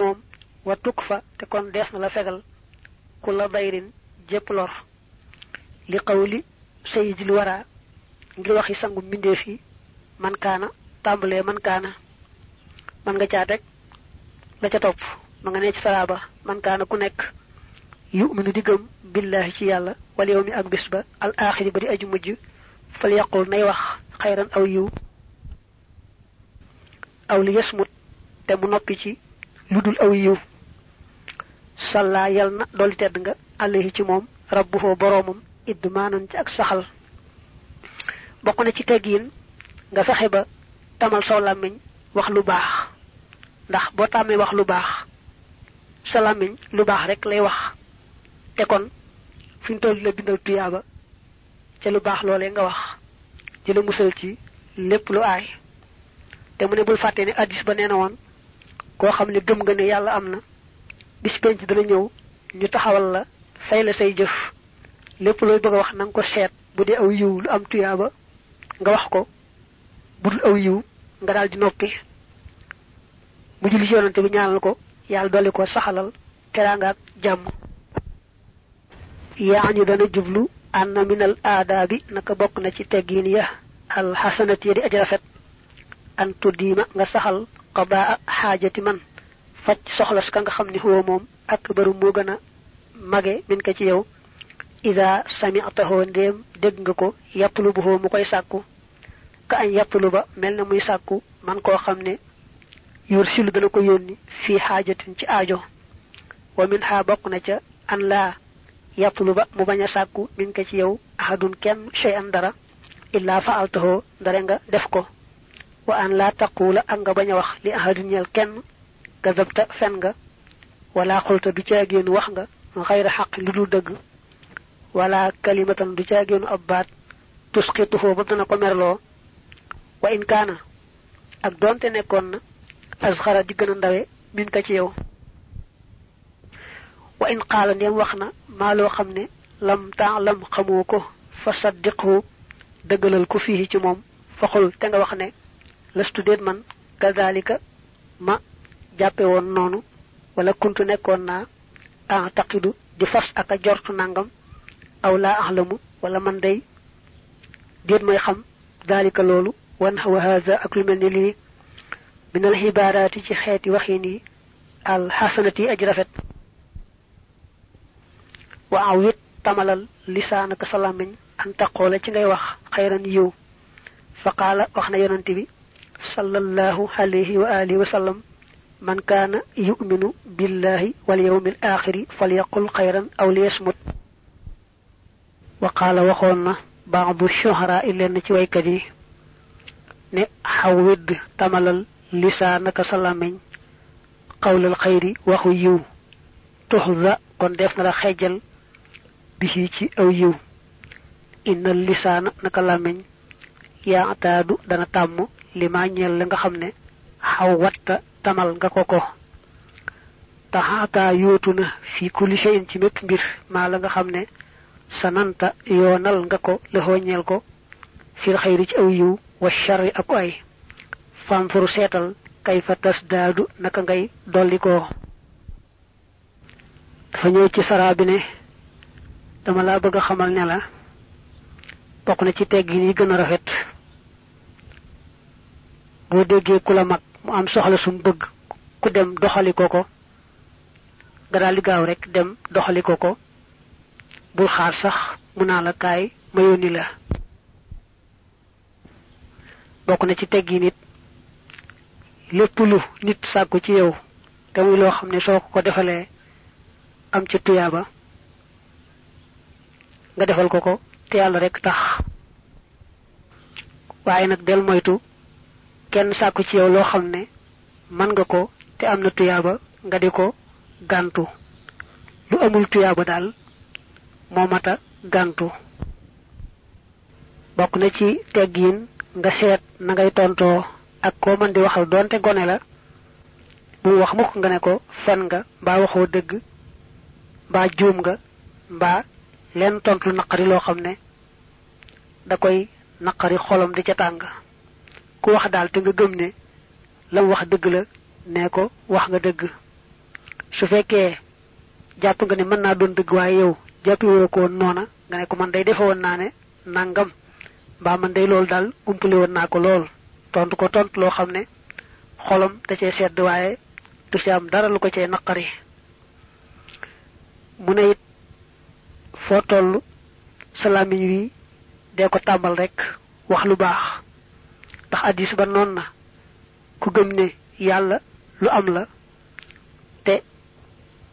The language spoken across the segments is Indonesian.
moom wa tukk fa te kon dees na la fegal ku la bayrin jépp lor. Li qawli sayyidil wara ngir waxi sangu mbindeef yi man kaana tàmbalee man kaana. Man nga caa teg la ca topp ma nga ne ci salaaba man kaana ku nekk. Yu'minu di gëm billahi ci yàlla wal yawmi ak bis ba al axiri ba di aju mujj fal yaqul nay wax xayran aw yiw. Aw li yasmut te mu noppi ci lu dul aw yiw. Salla yal na dolli tedd nga alayhi ci moom rabbuhoo boroomam idmaanan ci ak saxal. Bokk na ci teggiin nga ba tamal saw làmmiñ wax lu baax. Ndax boo tàmmee wax lu lu rek lay wax. Te kon fi ñu toll la bindal tuyaaba ca lu baax loolee nga wax. La ci lu mu ne bul ba koo xam ne gëm nga ne yàlla am na bis penc dana ñëw ñu taxawal la fay la say jëf. Lépp looy bëgg wax na nga ko seet bu dee aw yiw lu am tuyaaba nga wax ko. Bu dul aw yiw nga daal di noppi. Mu julli yonante bi ñaanal ko yàlla dolli ko saxalal teraanga ak jàmm. Yaani dana jublu anna min al aadaabi naka bokk na ci teggiin ya al xasanati ya di aji rafet. An tuddiima nga saxal qadaa xaajati man faj soxlas ka nga xam ni huwa moom ak baru moo gën a mage min ko ci yow ida sami'tahu ndéem dégg nga ko yatlubuhu mu koy sàkku ka añ yattulu ba mel na muy sàkku man koo xam ne yor silu dana ko yónni fii xaajatin ci aajo wa min xaa bokk na ca an laa yattulu ba mu bañ a sàkku min ko ci yow ahadun kenn shay an dara illaa faaltahu ndare nga def ko wa an laa taquula ak nga bañ a wax li ahadun ñeel kenn gazabta fen nga. Wala xulta du caagéenu wax nga xayra lu wala kalimatan du caagéenu ab baat. Tusqituhu ba dana ko merloo. Wa in kaana ak doonte nekkoon na asxara di gën a ndawe min ka ci yow. Wa in qaala ndem wax lam fa saddiqhu fii ci te nga wax ne lastu déet man. Kazalika ma jàppe woon noonu wala kuntu nekkoon naa ah taqidu di fas ak a jortu nangam aw laa axlamu wala man day déet mooy xam dalika loolu wan wa haza ak lu mel ni lii min al ci xeeti waxin yi al xasanati rafet. Wa awit tamalal lisaanaka sa làmmiñ an taqoola ci ngay wax xayran yiw. Fa qaala wax na yonante bi sallallahu alayhi wa alihi wa sallam man kaana yuminu billahi wal yawmil axiri falyaqul xayran aw liyasmut. Wa qaala waxoon na baadu shuhara i lenn ci ne xawwid tamalal lisaanaka sa làmmiñ xawlal xayri waxu yiw tuxza kon def na la xejjal bisi ci aw yiw. Innal lisaana naka làmmiñ yaataadu dana li ma ñeel la nga xam ne xaw watta tamal nga ko ko. Taxaataa yootu na fi kulli shay'in ci mépp mbir. Maa la nga xam ne sananta yoonal nga ko lëxoo ñeel ko. Fil xayri ci aw yiw wa sharri ak ay. Fanfuru seetal kay fa tas daadu naka ngay dolli ko dafa ñëw ci saraa bi ne dama laa bëgg xamal ne la bokk na ci teggin yi gën a rafet boo déggee ku la mag mu am soxla sum bëgg ku dem doxali ko nga daal gaaw rek dem doxali ko ko. Bul xaar sax mu naa la kaay ma la. Na ci teggi nit lépp lu nit sàkku ci yow te muy ko am ci tuyaaba nga defal ko te yàlla rek tax. Waaye nag del moytu kenn sàkku ci yow loo xam ne mën nga ko te am na tuyaaba nga di ko gàntu. Lu amul tuyaaba daal moo mata gàntu. Bokk na ci teggiin nga seet na ngay tontoo ak koo mën di waxal doonte gone la bu wax mukk nga ne ko fen nga mbaa waxoo dëgg mbaa juum nga mbaa leen tontu naqari loo xam ne da koy naqari xolam di ca tàng ku wax daal te nga gëm ne lam wax dëgg la nee ko wax nga dëgg. Su fekkee jàpp nga ne mën naa doon dëgg waaye yow jàppi woo ko noona nga ne ko man day defe woon ne nangam mbaa man day loolu daal umpale woon naa ko lool. Tontu ko tontu loo xam ne xolam da cee sedd waaye du ci am dara lu ko cee naqari. Mu ne it foo toll salamiñ wi dee ko tàmbal rek wax lu baax ndax addis ba noon na. Ku gëm ne yàlla lu am la te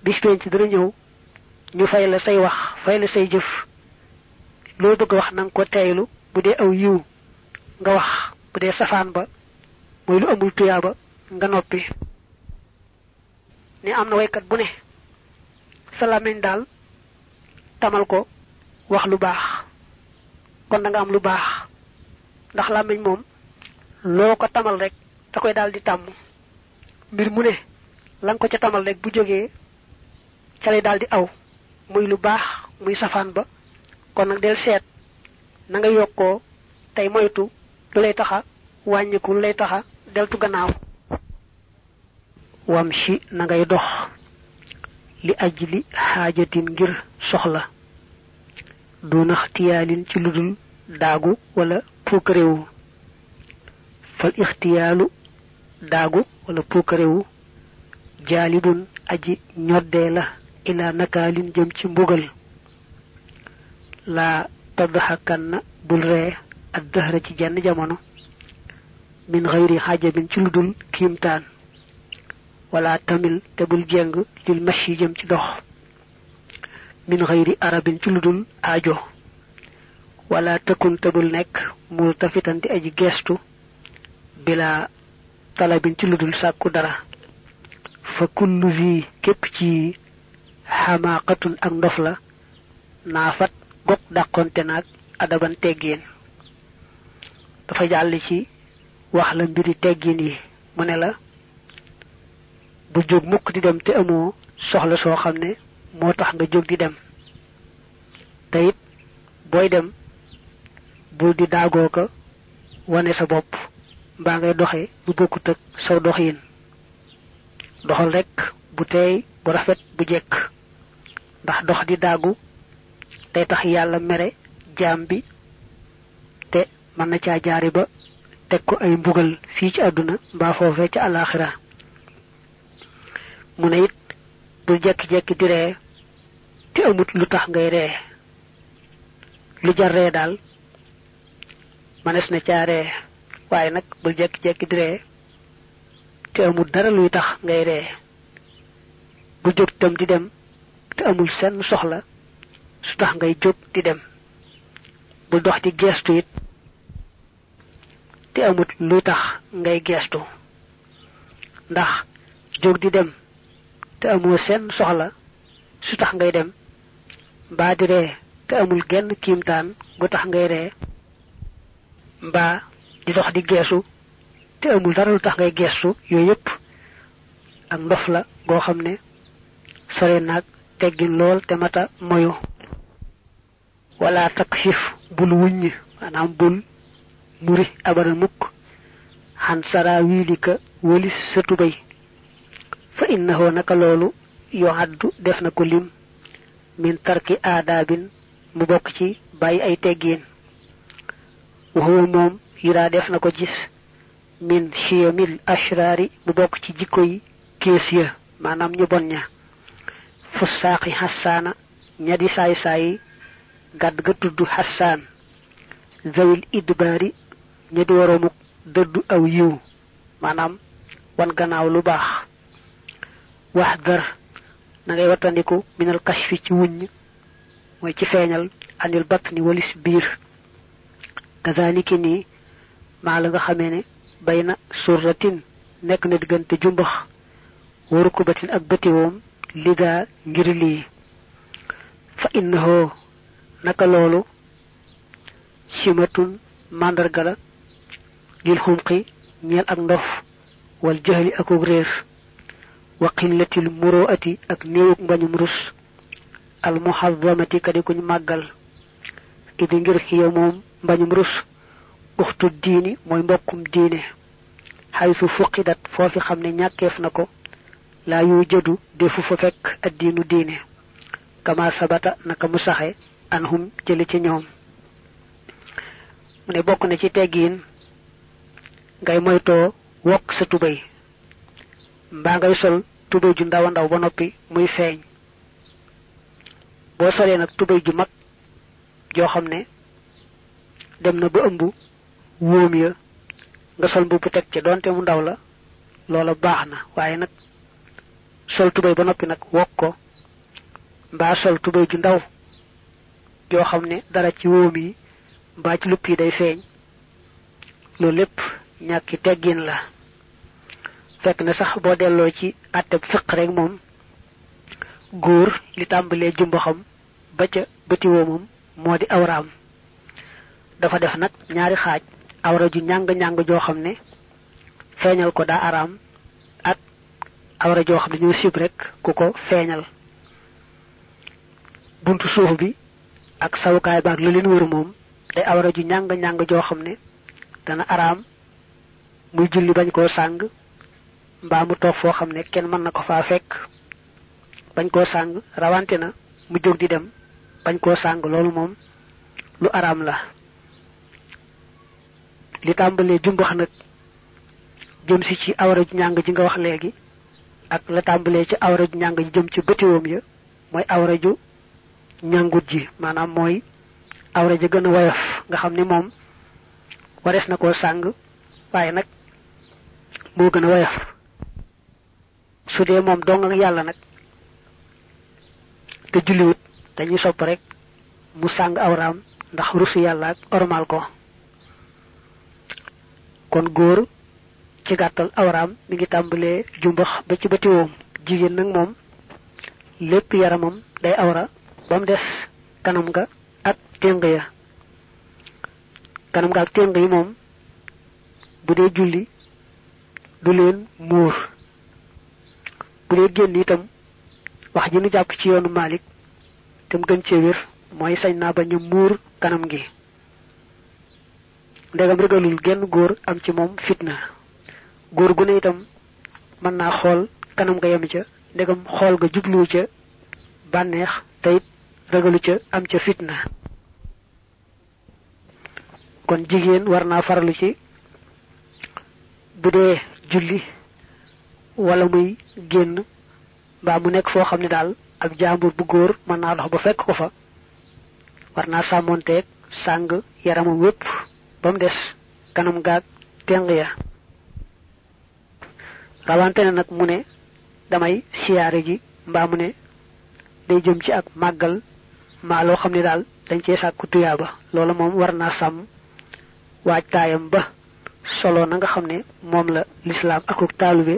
bis penc dana ñëw ñu fay la say wax fay la say jëf. Loo bëgg wax nang ko teeylu bu aw yiw nga wax. Bu dee safaan ba mooy lu amul tuyaaba nga noppi. Ni am na waykat bu ne sa làmmiñ daal tamal ko wax lu baax. Kon da nga am lu baax. Ndax làmmiñ moom loo ko tamal rek da koy di tàmm. Mbir mu ne lan ko ca tamal rek bu ca lay di aw. Muy lu baax muy safaan ba. Kon del seet na nga yokkoo tey moytu lu lay taxa wàññiku lu lay taxa gannaaw. Wam shi na ngay dox li ajli xaajatin ngir soxla. Duna ixtiyaalin ci ludul daagu wala puukarewu fal ixtiyaalu daagu wala puukarewu jaalibun aji ñoddee la ila nakaalin jëm ci mbugal laa taddaxakanna bul ree ak dëhra ci jenn jamono min xayri xajabin ci ludul kiimtaan wala tamil te bul jeng lil mashi jëm ci dox min xayri arabin ci ludul aajo wala tëkkun te bul nekk mul tafitan di aji geestu bila talabin ci ludul sàkku dara fa kullu zi képp ci xamaaqatun ak ndof la naafat dàqonte naag adaban teggin. Dafa jàll ci wax la mbiri teggin yi mu ne la bu jóg mukk di dem te amoo soxla soo xam ne moo tax nga jóg di dem. Te it dem bul di daagoo wane sa bopp mbaa ngay doxe bu bokkut ak saw doxin. Doxal rek bu teey bu rafet bu jekk. Ndax dox di daagu day tax yàlla mere jaam bi te mën na caa jaari ba teg ko ay mbugal fii ci àdduna mbaa foofee ca alaxira mu ne it bul jekki-jekki di ree te amut lu ngay ree. Lu jar manes na caa ree waaye nag bul jekki-jekki di ree. Te amul dara luy tax ngay ree. Bu jóg tam di dem te amul senn soxla su tax ngay jóg di dem. Bul dox di geestu it te amut luy tax ngay geestu. Ndax jóg di dem te amoo seen soxla su tax ngay dem. Mbaa di ree te amul genn kiimtaan gu tax ngay ree. Mbaa di dox di geesu. Te amul dara lu tax ngay geestu yooyu yépp ak ndof la goo xam ne sore naag teggin lool te mata moyu. Wala takshif bul wuññ maanaam bul muri abadan mukk. Xan sara wiilika wëlis sa tubay. Fa innahu naka loolu yoo addu def na ko lim. Min tarki aadaabin mu bokk ci bàyyi ay teggiin waxuwa moom yuraa def gis min chiyamil ashraari mu bokk ci jikko yi kees ya maanaam ñu bon ña. Fu saaqi xassaana ña di saay saayi gàdd ga tudd xassaan zawil idbaari ña di waroomuk dëddu aw yiw maanaam wan gannaaw lu baax. Wax na ngay minal kashfi ci wuññ mooy ci anil batni walis biir kazaniki nii maa la nga xamee ne bay na surratin nekk na diggante jumbax waru ko batin ak bëtiwoom ligaa ngir lii fa innahu naka loolu simatun màndarga la lil xumqi ñeel ak ndof wal jahli akuk réer wa qillatil muroati ak néewuk mbañum rus al muhazzamati kadi kuñ màggal idi ngir xiya moom mbañum rus uxtu diini mooy mbokkum diine. Xaysu fuqidat foofi xam ne ñàkkeef na ko. Laa yu jëdu defu fa fekk addiinu diine. Kama sabata naka mu anhum jëli ci ñoom. Mu ne bokk na ci teggiin ngay moytoo wokk sa tubay mbaa ngay sol tubay ju ndaw ndaw ba noppi muy feeñ. Boo solee nag tubay ju mag joo xam dem na ba ëmb wóom ya nga sol mbubb teg ci donte mu ndaw la loola baax na. Waaye nag sol tubay ba noppi nag wokk ko mbaa sol tubay ju ndaw joo xam ne dara ci wóom yi mbaa ci lupp yi day feeñ loolu lépp ñàkki teggin la. Fekk na sax boo delloo ci àtteb fiq rek moom góor li tàmbalee jumbaxam ba ca bëti woomam moo di awraam dafa def nag ñaari xaaj. Awra ju ñàng ñàng joo xam ne feeñal ko daa araam ak awra joo xam ne ñoo sib rek ku ko feeñal. Buntu suuf bi ak sawukaay baag la leen wër moom day awra ju ñàng ñàng joo xam ne dana araam muy julli bañ koo sàng mbaa mu toog foo xam ne kenn mën na ko bañ koo sàng rawante na mu jóg di dem bañ koo sàng loolu moom lu araam la li tàmbalee jumbax nag jëm si ci awra ju ñàng ji nga wax léegi ak la tàmbalee ci awra ju ñàng ji jëm ci bëtiwoom ya mooy awra ju ñàngut ji maanaam mooy awra ja gën a woyof nga xam ne moom warees na koo sàng waaye nag moo gën a su dee moom dong ak yàlla nag te julliwut dañuy sopp rek mu sàng awraam ndax rusu yàlla ak ormal ko kon góor ci gàttal awraam mi ngi tàmbalee jumbax ba ci bëti woom. Jigéen nag moom lépp yaramam day awra ba mu des kanam nga ak téng ya. Kanam nga ak téng yi moom bu dee julli du leen muur. Bu itam wax ji nu jàpp ci yoonu Malik te mu gën cee wér mooy sañ naa bañ a muur kanam gi ndegam ragalul genn góor am ci moom fitna. Góor gu ne itam mën naa xool kanam nga yem ca ndegam xool nga jubluwu ca bànneex te it ragalu ca am ca fitna. Kon jigéen war naa farlu ci bu dee julli wala muy génn mbaa mu nekk foo xam ne daal ab jaambur bu góor mën naa dox ba fekk ko fa. War naa sàmmonteeg sàng yaramam wépp ba mu des kanam gaag teng ya. Rawante ne nag mu ne damay siyaare ji mbaa mu ne day jëm ci ak màggal maa loo xam ne dañ cee sàkku tuyaaba. Loola moom war naa sàmm waaj taayam ba solo na nga xam ne moom la lislaam akuk taalube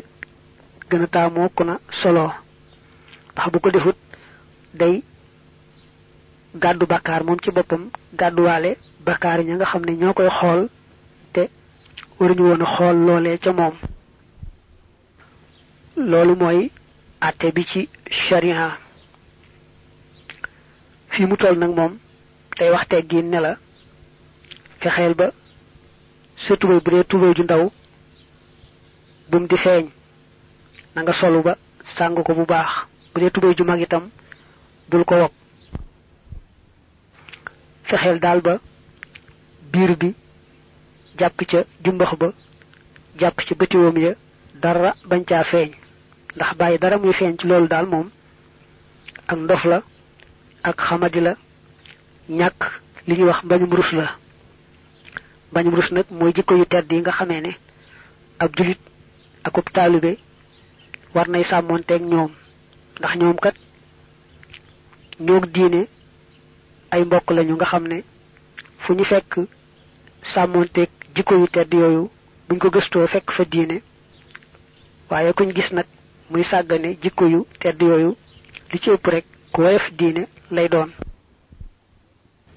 gën a taamoo ku na solo. Ndax bu ko defut day gàddu bakkaar moom ci boppam gàdduwaale bakkaar ña nga xam ne te waruñu woon a xool loolee ca moom. Loolu mooy àtte bi ci sharia. Fii mu toll nag moom day wax teggi ne la fexeel ba sa tubéy bu dee tubéy ju ndaw bum di na nga solu ba sàng ko bu baax. Bu dee tubéy ju mag itam bul ko daal ba biir bi jàpp ca jumbax ba jàpp ca bëtiwoom ya dara bañ caa feeñ. Ndax bàyyi dara muy feeñ ci loolu daal moom ak ndof la ak xamadi la ñàkk li ñuy wax mbañum rus la. Mbañum rus nag mooy jikko yu tedd yi nga xamee ne ab julit akub taalibe war nay sàmmoonteeg ñoom. Ndax ñoom kat ñoog diine ay mbokk lañu nga xam ne fu ñu fekk sàmmoonteeg jikko yu tedd yooyu buñ ko gëstoo fekk fa diine. waaye kuñ gis nag muy sàggane jikko yu tedd yooyu li ci ëpp rek ku woyof diine lay doon.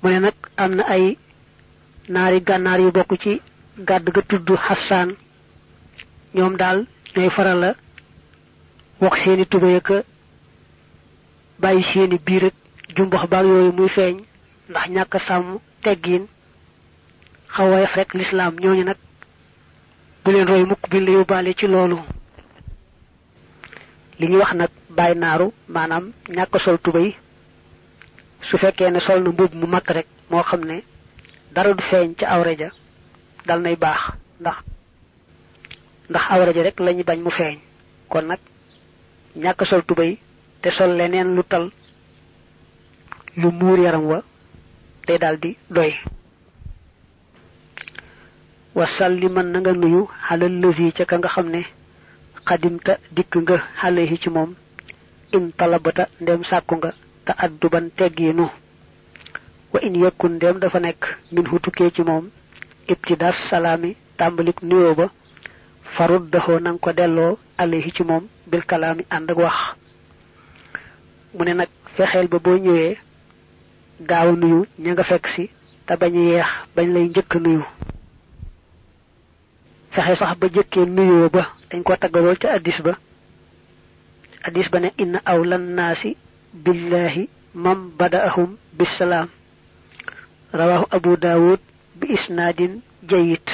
mu ne nag am na ay naari gànnaar yu bokk ci gàdd ga tudd xasaan ñoom daal ñooy faral la wax seeni tubéy ak bàyyi seeni biir ak jumbax baag yooyu muy feeñ ndax ñàkk sàmm teggiin xaw woyof rek lislaam ñooñu nag bu leen roy mukk bi la yóbbaale ci loolu. Li ñuy wax nag bàyyi naaru maanaam ñàkk sol tubay su fekkee ne sol na mbub mu mag rek moo xam ne dara du feeñ ja dal nay baax ndax ndax awre ja rek lañu bañ mu feeñ. Kon nag ñàkk sol tubay te sol leneen lu tal lu muur yaram wa day daldi doy wa salliman na nga nuyu halal lësi ca ka nga xam ne xadimta dikk nga alayhi ci moom. In talabata ndem sàkku nga te adduban teggiinu wa in yakun ndem dafa nekk min hu tukkee ci moom. Ibtidas salaami ba. Farud daxoo ko delloo alayhi ci moom bil kalaami ànd ak wax. Mu ne nag ba boo ñëwee gaaw nuyu ña nga fekk bañ yeex bañ lay nuyu fexe sax ba jëkkee nuyoo ba dañ ko taggalool ca addis ba addis ba ne inna awlan naasi billahi mam badaahum bisalaam rawahu abu daawud bi isnaadin jayit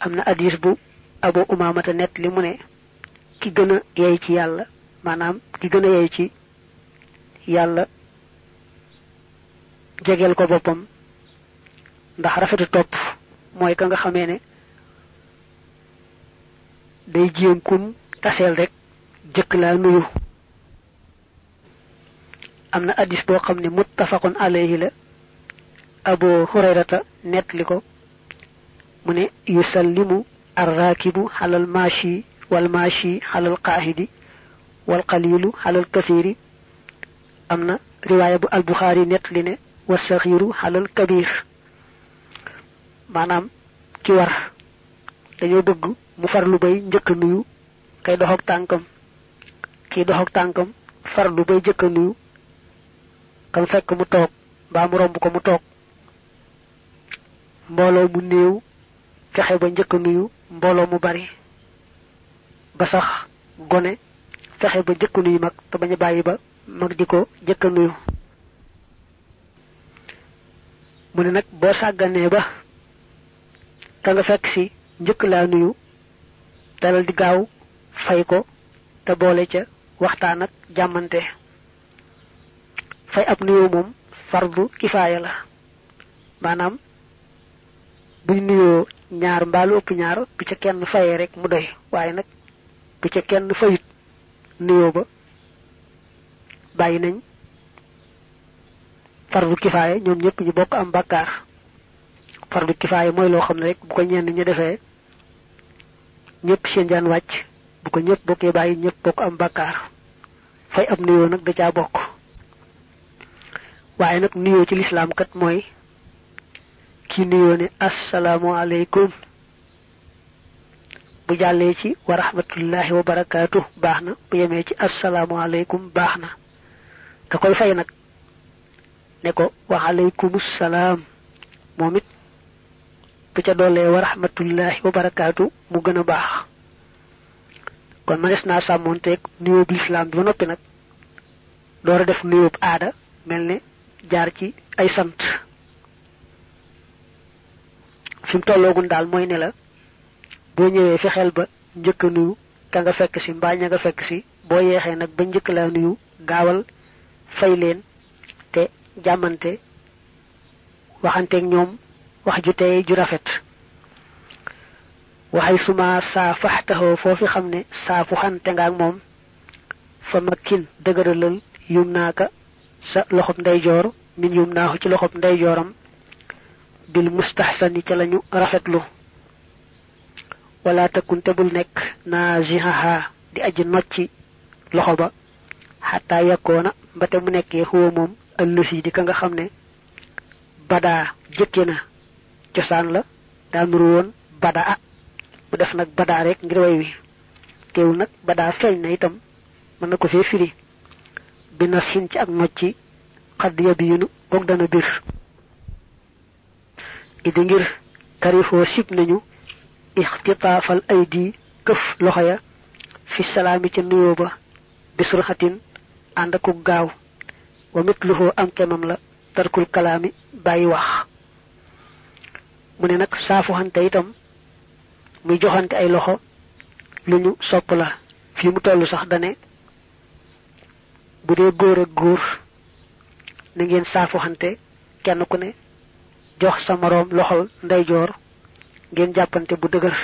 am na addis bu abu umamata net li mu ne ki gën a yey ci yàlla maanaam ki gën a yey ci yàlla jegeel ko boppam. Ndax rafetu topp mooy ka nga xamee ne day jéem kum taseel rek jëkk laa nuyu am na addis boo xam ne muttafaqun alayhi la abu hurayrata nettali ko mu ne yusallimu arrakibu xalal maashi wal maashi xalal qaahidi wal qalilu xalal kasiri am na riwaaya bu albuxaari nettali ne wa saxiiru xalal kabir maanaam ki war dañoo bëgg mu farlu bay njëkk nuyu kay dox ak tànkam kii dox ak tànkam farlu bay njëkk nuyu kam fekk mu toog mbaa mu romb ko mu toog. Mbooloo mu néew fexe ba njëkk nuyu mbooloo mu bari ba sax gone fexe ba njëkk nuyu mag te ba mag di ko nuyu. Mu ba ka nga fekk si njëkk laa nuyu dalal di gaaw fay ko te boole ca waxtaan ak jàmmante. Fay ab nuyoo moom fardu kifaaya la. Maanaam buñ nuyoo ñaar mbaalu ëpp ñaar bu ca kenn fayee rek mu doy. Waaye nag bu ca kenn fayut nuyoo ba bàyyi nañ fardu kifaaya ñoom ñëpp ñu bokk am bàkkaar fardu kifaaya mooy loo xam ne rek bu ko ñenn ñu defee ñëpp seen jaan wàcc bu ko ñëpp bokkee bàyyi ñëpp bokk am bàkkaar. Fay ab nuyoo nag da caa bokk. Waaye nag nuyoo ci lislaam kat mooy ki nuyoo ne asalaamualeykum bu jàllee ci wa rahmatullahi wa barakaatu baax na. Bu yemee ci asalaamualeykum baax na. Ka koy fay nag ne ko wa moom it bu ca doolee wa rahmatullahi wa barakaatu mu gën a baax. Kon ma des naa sàmmoonteeg nuyóob lislaam bi ba noppi nag door a def nuyóob aada mel ne jaar ci ay sant. Fi mu tolloogun daal mooy ne la boo ñëwee fexeel ba njëkk ka nga fekk si mbaa nga fekk si boo yeexee nag ba njëkk laa nuyu gaawal fay leen te jàmmante waxanteeg ñoom wax ju tey ju rafet waxay suma saa faxtaxoo foofi xam ne saa fu xante nga ak moom fa makkin dëgëralal yum naaka sa loxob ndeyjoor min yum naaxu ci loxob ndeyjooram bil mustaxsani ca lañu rafetlu wala takkunte bul nekk naazihaha di aji nocci loxo ba xataa yakkoona mbate mu nekkee xuwa moom ëllësi di ka nga xam ne badaa jëkke na cosaan la daa nuru woon badaa mu def nag badaa rek ngir way wi teewul nag badaa feeñ na itam mën na ko fee firi bi na sin ci ak nocci xadd yabiyunu goog dana bir idi ngir karifoo sib nañu ixtitaafal aydi këf loxo ya fi salaami ca nuyoo ba bisurxatin ànd aku gaaw wa mitluhu am kemam la tarkul kalaami bàyyi wax mu ne nag saafuxante itam muy joxante ay loxo lu ñu sopp la. Fi mu tollu sax dane bu dee góor ak góor na ngeen saafu xante kenn ku ne jox sa moroom loxol ndeyjoor ngeen jàppante bu dëgër.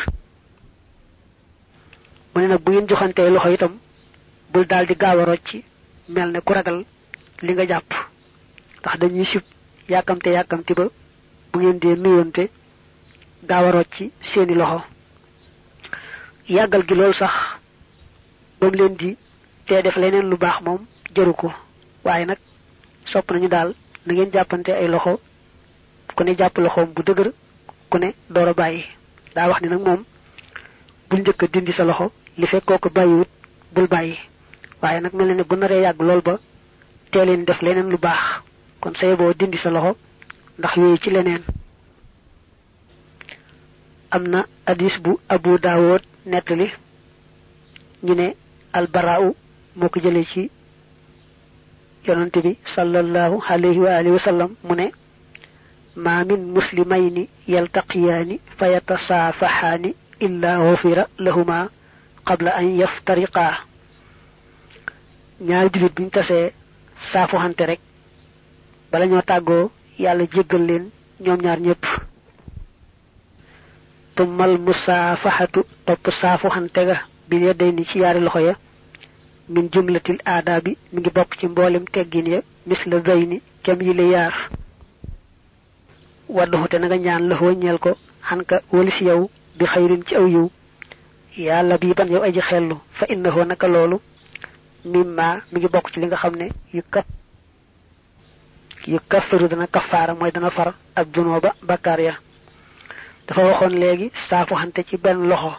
Mu ne nag bu ngeen joxantee loxo itam bul daal di gaaw a rocc mel ne ku ragal li nga jàpp. Ndax dañuy sib yàkkamte yàkkamti ba bu ngeen dee nuyonte gaaw a rocc seeni loxo. Yàggal gi loolu sax ba mu leen di tee def leneen lu baax moom jëru ko. Waaye nag sopp nañu daal na ngeen jàppante ay loxo ku ne jàpp loxoom bu dëgër ku ne door a bàyyi. Daa wax ni nag moom bul njëkk dindi sa loxo li fekkoo ko bàyyiwut bul bàyyi. Waaye nag mel ne bu naree yàgg lool ba teeleen def leneen lu baax. Kon say boo dindi sa loxo ndax yooyu ci leneen am na hadis bu abu daawud nettali ñu ne albaraaw moo ko jëlee ci yonante bi sallallahu alayhi wa alihi wa sallam mu ne ma min muslimayni yaltaqiyaani fa yatasaafaxaani illa xufira lahuma qabla an yaftariqaa. Ñaari julit buñ tasee saafu xante rek bala ñoo tàggoo yàlla jéggal leen ñoom ñaar ñëpp tummal musaafaxatu topp saafu xante ga bi yedday ni ci yaari loxo ya min jumlatil aadaabi mi ngi bokk ci mboolem teggin ya misla zayni kem yi la yaar. Wadduxu te nga ñaan la ñeel ko xanka walis yow bi xayrin ci aw yiw. Yàlla bii ban yow aji xellu fa innahu naka loolu mimma mi ngi bokk ci li nga xam ne yu kafaru dana kafaara mooy dana far ak bakkaar ya dafa waxoon léegi saafu xante ci benn loxo.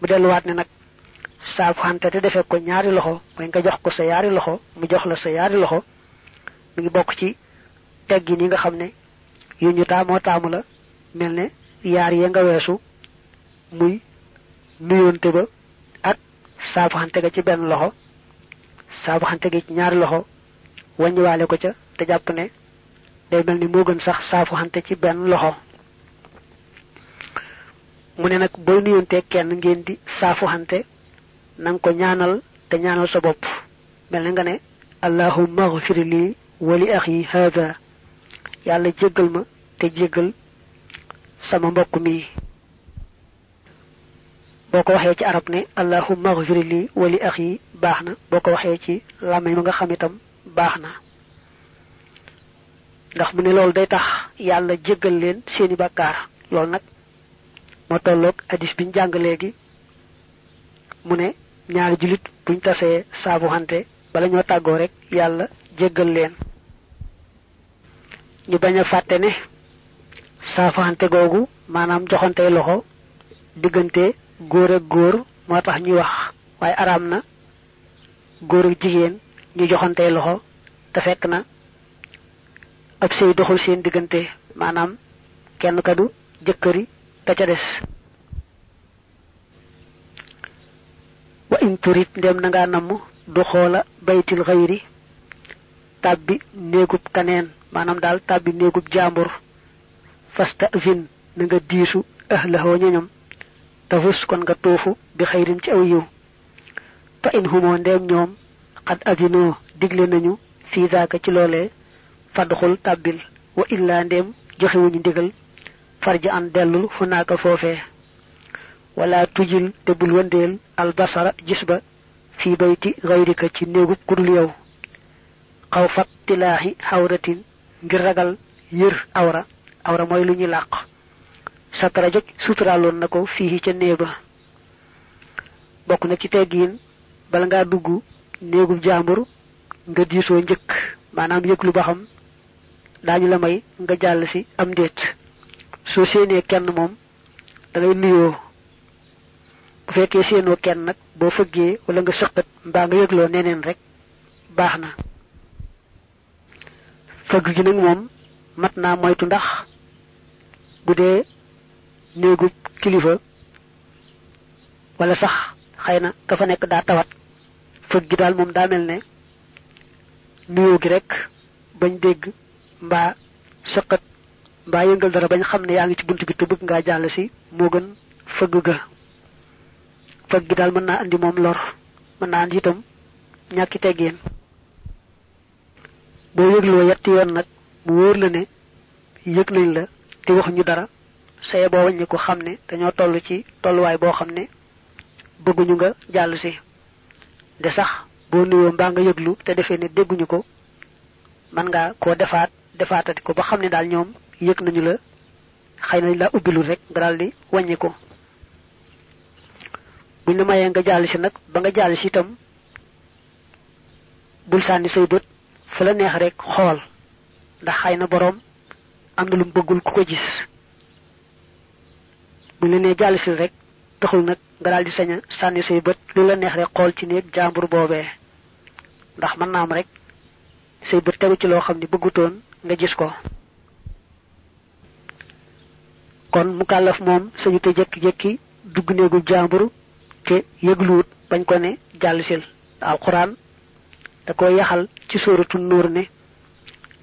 mu delluwaat ne nag saafu xante te defee ko ñaari loxo mooy nga jox ko sa yaari loxo mu jox la sa yaari loxo. mi ngi bokk ci teggin yi nga xam ne yu ñu taamoo taamu la mel ne yaar ya nga weesu muy nuyonte ba ak saafu xante ga ci benn loxo. saafu xante gi ci ñaari loxo wàññiwaale ko ca te jàpp ne day mel ni gën sax saafu xante ci benn loxo mu ne nag booy nuyonte kenn ngeen di saafu xante nang ko ñaanal te ñaanal sa bopp. Mel na nga ne allahumma ghfir li wa li akhi hada yàlla jéggal ma te jéggal sama mbokk mi. Boo ko ci arab ne allahumma ghfir li wa li akhi baax na. Boo ci làmmiñ ma nga xam itam baax na. Ndax mu ne day tax yàlla jéggal leen seeni bàkkaar. Loolu nag moo tolloog hadis biñ jàng léegi. Mu ne ñaari julit buñ tasee saabu xante bala ñoo tàggoo rek yàlla jéggal leen. Ñu bañ a fàtte ne saafu xante googu maanaam joxante loxo diggante góor ak góor moo tax ñuy wax. Waaye araam na góor ak jigéen ñu joxante loxo te fekk na ab sëy doxul seen diggante maanaam kenn kadu jëkkëri ka ca des wa in turit ndem na nga namm du xoola baytil xayri tàbbi néegub kaneen maanaam daal tàbbi néegub jaambur. Fasta vin na nga diisu ahlahoo ñoñom tafus kon nga tuufu bi xayrin ci aw yiw. Fa in humoo ndem ñoom xad digle nañu fii zaaka ci loolee fadxul tàbbil wa illaa ndem joxewuñu ndigal farja an dellul fu wala tujil te bul wëndeel albasara gis ba fii bayti gayrika ci néegub kudul yow. Xaw fat xawratin ngir ragal yër awra. Awra mooy lu ñu làq. Satara joj suturaaloon na ko fii ca néeba bokk na ci teggiin bala ngaa dugg néegub nga lu la may nga am soo séenee kenn moom da ngay nuyoo. Bu fekkee séenoo kenn nag boo fëggee wala nga sëqat mbaa nga yëgloo neneen rek baax na. Fëgg gi nag moom mat naa moytu ndax bu dee kilifa wala sax xëy ka fa nekk daa tawat. Fëgg gi daal moom daa mel ne gi rek bañ dégg mbaa sëqat mbaa yëngal dara bañ xam ne yaa ci bunt bi te bëgg ngaa jàll si moo gën fëgg ga. Fag gi daal andi moom lor mën naa andi itam ñàkki teggeen boo yëgloo yetti yoon nag mu wóor la ne yëg nañ la te waxuñu dara saye boo wàññi ko xam ne dañoo toll ci tolluwaay boo xam ne bëgguñu nga jàll si. De sax boo nuyoo mbaa nga yëglu te defee ne dégguñu ko man nga koo defaat defaatati ko ba xam ne yëg nañu la xëy la ubbilul rek nga daal di ko buñ la mayee nga jàll si nag ba nga jàll si itam bul sànni say bët fu la neex rek xool ndax boroom am na lu bëggul ku ko gis. Buñ la nee jàll si rek taxul nag nga daal di sañ a sànni say bët lu la neex rek xool ci néeg jàmbur boobee. Ndax mën naa am rek bët tegu ci loo xam ne bëggutoon nga gis ko kon mu kàllaf moom sañu te jekki-jekki dugg néegul jàmbur te yëgluwut bañ ko ne jàll sil alquran da ko yaxal ci suratu nuur ne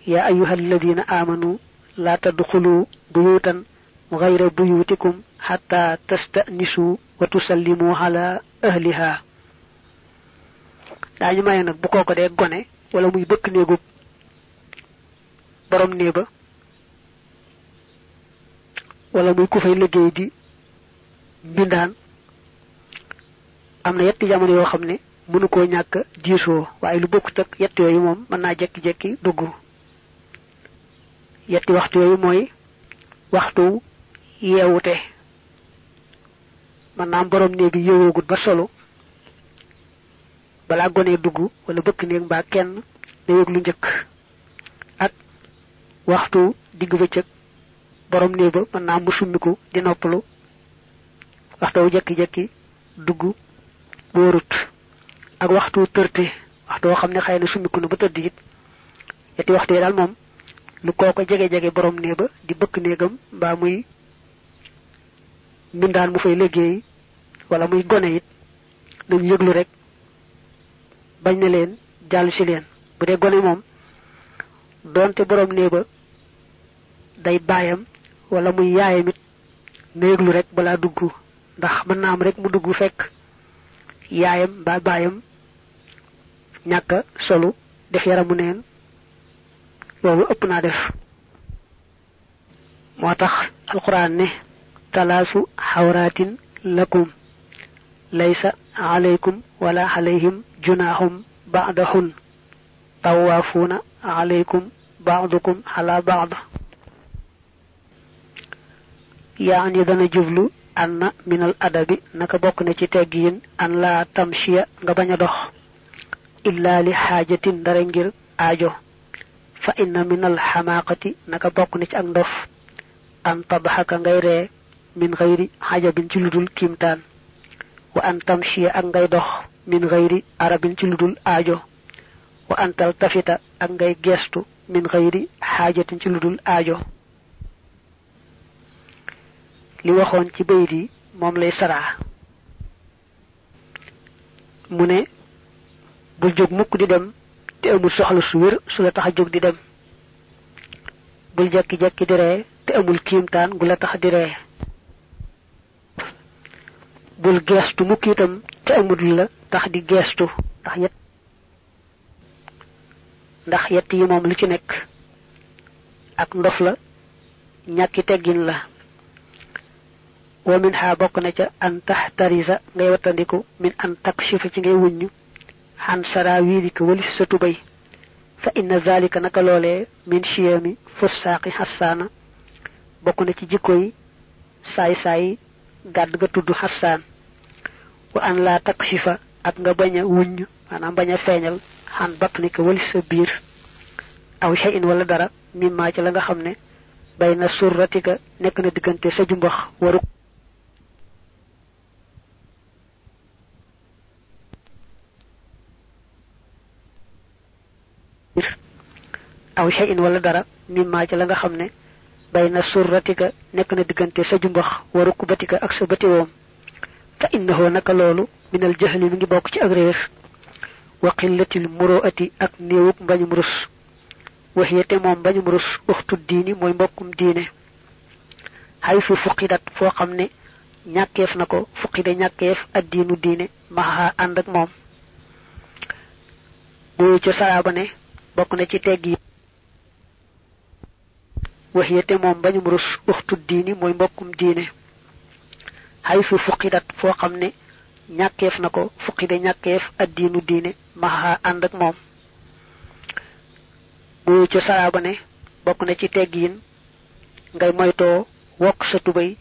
ya ayuha alladina amanu la tadxulu buyutan غير بيوتكم حتى تستأنسوا وتسلموا على أهلها dañu may nak bu koko de gone wala muy bëkk neegu borom neeba wala muy ku fay liggéey di mbindaan am na yetti jamono yoo xam ne mënu koo ñàkk diisoo waaye lu bokkut ak yett yooyu moom mën naa jekki-jekki dugg. Yetti waxtu yooyu mooy waxtu yeewute. Man naam borom néeg yeewoogut ba solo balaa gone dugg wala bëkk néeg mbaa kenn da yëg lu njëkk. Ak waxtu digg bëccëg borom néeg ba mën naa di noppalu. Waxtu jekki-jekki dugg wóorut ak waxtu tërte waxtu woo xam ne xëy na summiku na ba tëdd it lu kooko jege-jege borom néeg ba di bëkk néegam mbaa muy mbindaan mu fay liggéey wala muy gone it nañ yëglu rek bañ na leen jàll si leen. Bu dee gone moom doonte borom néeg ba day baayam wala muy yaayam it na rek balaa dugg. Ndax mën naa am rek mu dugg fekk. Yaayam mbaa baayam ñàkk solu def yaramu neen. Loolu ëpp naa def. Moo tax alquran ne talaasu xawraatin lakum. Laysa alaykum wala alayhim junahum ba'dahun. Tawaafuuna alaykum ba'dukum ala ba'd yaani dana jublu anna minal adabi naka bokk na ci teggiin an laa tamshiya nga bañ dox. illa li dara ngir fa inna minal xamaaqati naka bokk na ci ak ndof an tadxaka ngay ree min ci ludul wa an tamshiya ak ngay dox min xayri arabin ci ludul wa an taltafita ak ngay gestu min xayri xaajatin ci ludul li waxoon ci bayit yi moom lay saraa. mu ne bul jóg mukk di dem te amul soxla su wér su la tax jóg di dem. bul jekki-jekki di ree te amul kiimtaan gu la tax di ree. bul geestu mukk itam te amul la tax di geestu ndax yet ndax yett yi moom lu ci nekk ak ndof la ñàkki teggin la wa min ha bokk na ca an taxtarisa ngay wattandiku min an takshifa ci ngay wuññu xan sara wiirika walis sa fa inna zalika naka loolee min chiyami fussaaqi xassaana bokk na ci jikko yi saay saay gàdd ga wa an laa takshifa ak nga bañ a wuññ maanaam bañ a feeñal xan batnika walis sa biir. Aw shay'in wala dara mimma ci la nga xam ne bay na surratika nekk na diggante sa jumbax waru aw shay'in wala dara mimma ci la nga xam ne bay na surratika nekk na diggante sa jumbax wa rukbatika ak sa batiwoom fa innahu naka loolu minal jahli mi ngi bokk ci ak réer wa qillatil muroati ak néewuk mbañum rus waxiyate moom mbañum rus uxtu diini mooy mbokkum diine xay su fuqidat foo xam ne ñàkkeef na ko fuqide ñàkkeef addiinu diine maxa ànd ak moom bu ci saraaba ne bokk na ci tegg yi waxiyate moom bañum rus uxtu diini mooy mbokkum diine. Haysu fuqidat foo xam ne ñàkkeef na ko fuqide ñàkkeef addiinu diine maxa ànd ak moom. Bu ci saraaba ne bokk na ci teggiin ngay moytoo wokk sa tubay